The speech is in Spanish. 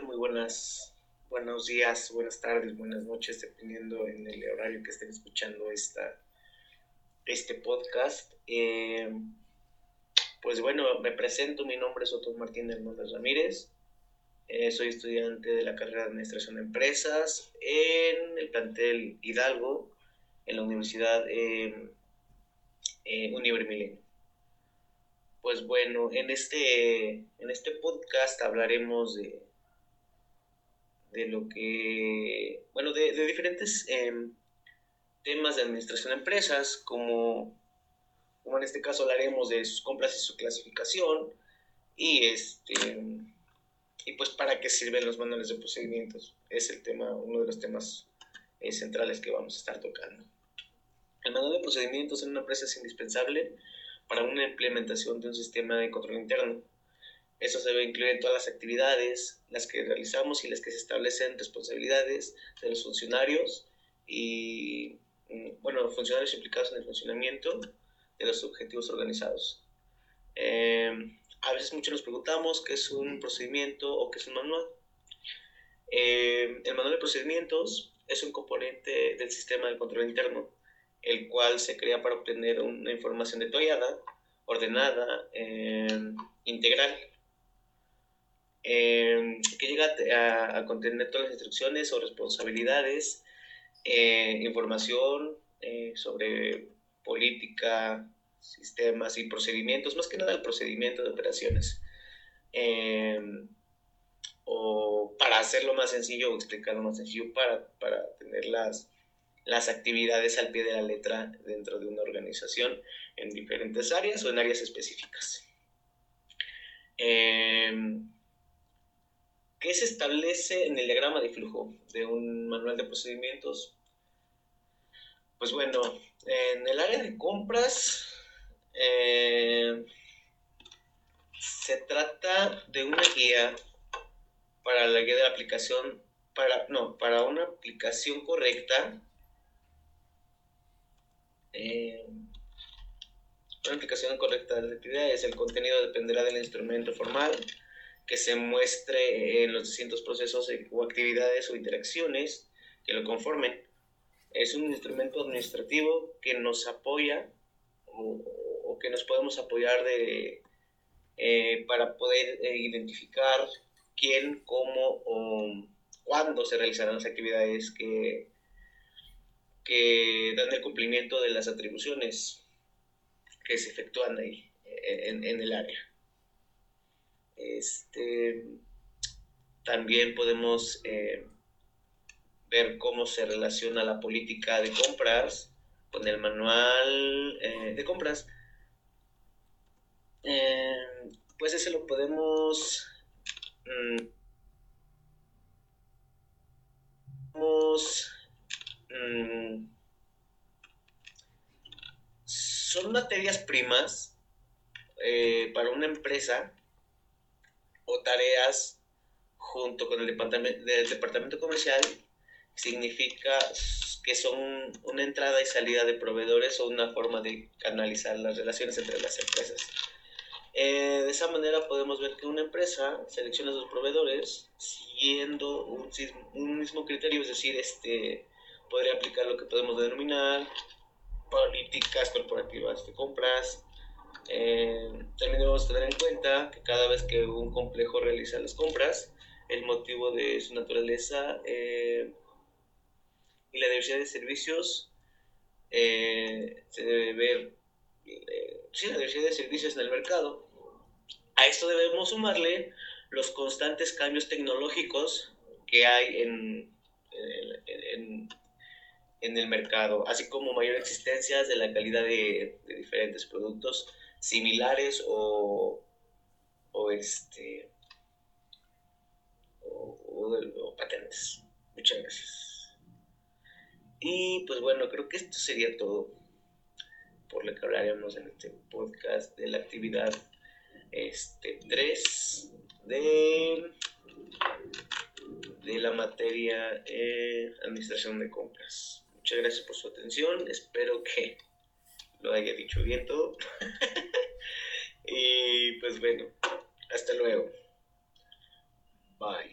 Muy buenas, buenos días, buenas tardes, buenas noches, dependiendo en el horario que estén escuchando esta, este podcast. Eh, pues bueno, me presento, mi nombre es Otto Martín Hernández Ramírez. Eh, soy estudiante de la carrera de Administración de Empresas en el plantel Hidalgo, en la Universidad eh. Pues bueno, en este, en este podcast hablaremos de, de lo que, bueno, de, diferentes em, temas de administración de empresas, como, como en este caso hablaremos de sus compras y su clasificación, y este y pues para qué sirven los manuales de procedimientos. Es el tema, uno de los temas eh, centrales que vamos a estar tocando. El manual de procedimientos en una empresa es indispensable para una implementación de un sistema de control interno. Eso se debe incluir en todas las actividades, las que realizamos y las que se establecen responsabilidades de los funcionarios y, mm, bueno, funcionarios implicados en el funcionamiento de los objetivos organizados. Eh, a veces muchos nos preguntamos qué es un procedimiento o qué es un manual. Eh, el manual de procedimientos es un componente del sistema de control interno el cual se crea para obtener una información detallada, ordenada, em, integral, em, que llega a, contener todas las instrucciones o responsabilidades, eh, información eh, sobre política, sistemas y procedimientos, más que nada el procedimiento de operaciones. Em, o para hacerlo más sencillo o explicarlo más sencillo, para, para tener las, las actividades al pie de la letra dentro de una organización en diferentes áreas o en áreas específicas. Em, ¿Qué se establece en el diagrama de flujo de un manual de procedimientos? Pues bueno, en el área de compras em, se trata de una guía para la guía de la aplicación, para, no, para una aplicación correcta eh, una aplicación correcta de la actividad es el contenido dependerá del instrumento formal que se muestre en los distintos procesos o actividades o interacciones que lo conformen. Es un instrumento administrativo que nos apoya o, que nos podemos apoyar de, eh, para poder eh, identificar quién, cómo o cuándo se realizarán las actividades que que dan el cumplimiento de las atribuciones que se efectúan ahí en, el área. Este, también podemos eh, ver cómo se relaciona la política de compras con el manual eh, de compras. Eh, pues ese lo podemos, mm, Mm, son materias primas para una empresa o tareas junto con el departamento, del departamento comercial significa que son una entrada y salida de proveedores o una forma de canalizar las relaciones entre las empresas. Eh, de esa manera podemos ver que una empresa selecciona a sus proveedores siguiendo un, un mismo criterio, es decir, este, podría aplicar lo que podemos denominar políticas corporativas de compras. Eh, también debemos tener en cuenta que cada vez que un complejo realiza las compras, el motivo de su naturaleza eh, y la diversidad de servicios eh, se debe ver, sí, la diversidad de servicios en el mercado. A esto debemos sumarle los constantes cambios tecnológicos que hay en, en el mercado, así como mayor existencia de la calidad de, diferentes productos similares o, o este o, patentes. Muchas gracias. Y pues bueno, creo que esto sería todo por lo que hablaremos en este podcast de la actividad este 3 de de la materia eh, administración de compras. Muchas gracias por su atención. Espero que lo haya dicho bien todo. pues bueno, hasta luego. Bye.